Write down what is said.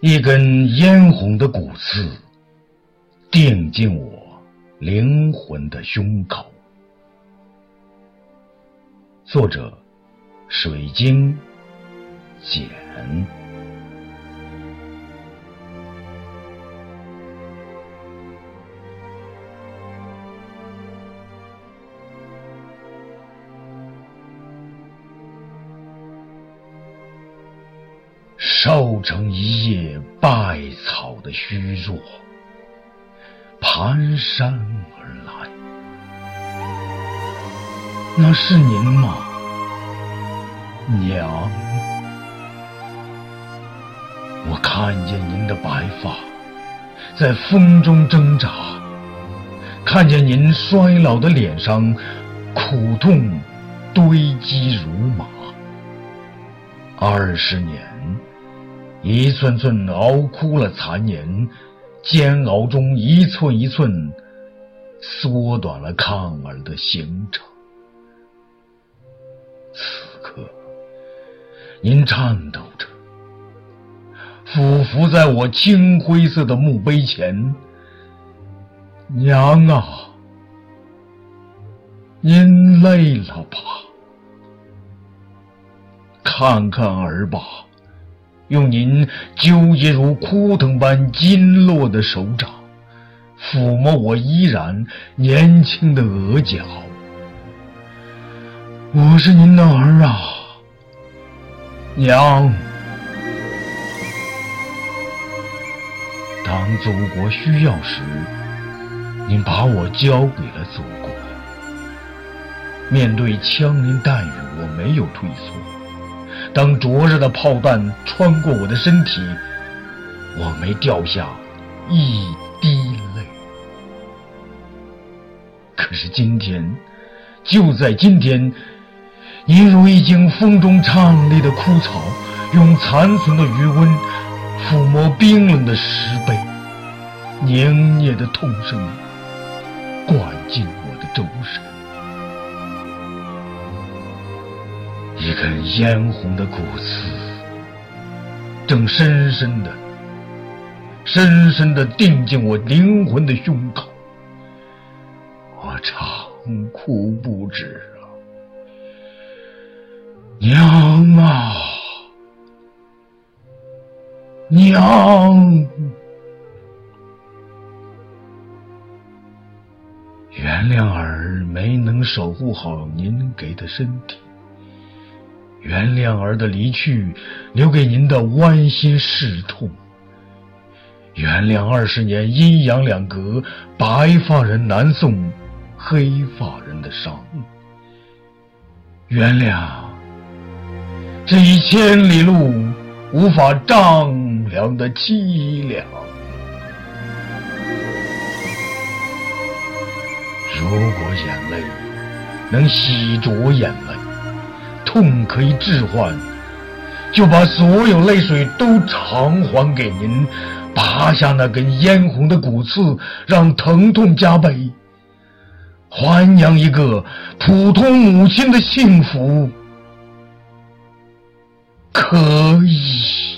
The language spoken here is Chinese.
一根嫣红的骨刺，钉进我灵魂的胸口。作者：水晶简。瘦成一叶败草的虚弱，蹒跚而来。那是您吗，娘？我看见您的白发在风中挣扎，看见您衰老的脸上苦痛堆积如麻。二十年。一寸寸熬枯了残年，煎熬中一寸一寸缩短了抗儿的行程。此刻，您颤抖着，俯伏在我青灰色的墓碑前。娘啊，您累了吧？看看儿吧。用您纠结如枯藤般筋络的手掌，抚摸我依然年轻的额角。我是您的儿啊，娘。当祖国需要时，您把我交给了祖国。面对枪林弹雨，我没有退缩。当灼热的炮弹穿过我的身体，我没掉下一滴泪。可是今天，就在今天，您如一茎风中颤栗的枯草，用残存的余温抚摸冰冷的石碑，凝噎的痛声灌进我的周身。一根嫣红的骨刺，正深深的、深深的钉进我灵魂的胸口，我长哭不止啊！娘啊，娘！原谅儿没能守护好您给的身体。原谅儿的离去，留给您的剜心事痛。原谅二十年阴阳两隔，白发人难送黑发人的伤。原谅这一千里路无法丈量的凄凉。如果眼泪能洗浊眼泪。痛可以置换，就把所有泪水都偿还给您。拔下那根嫣红的骨刺，让疼痛加倍。还娘一个普通母亲的幸福，可以。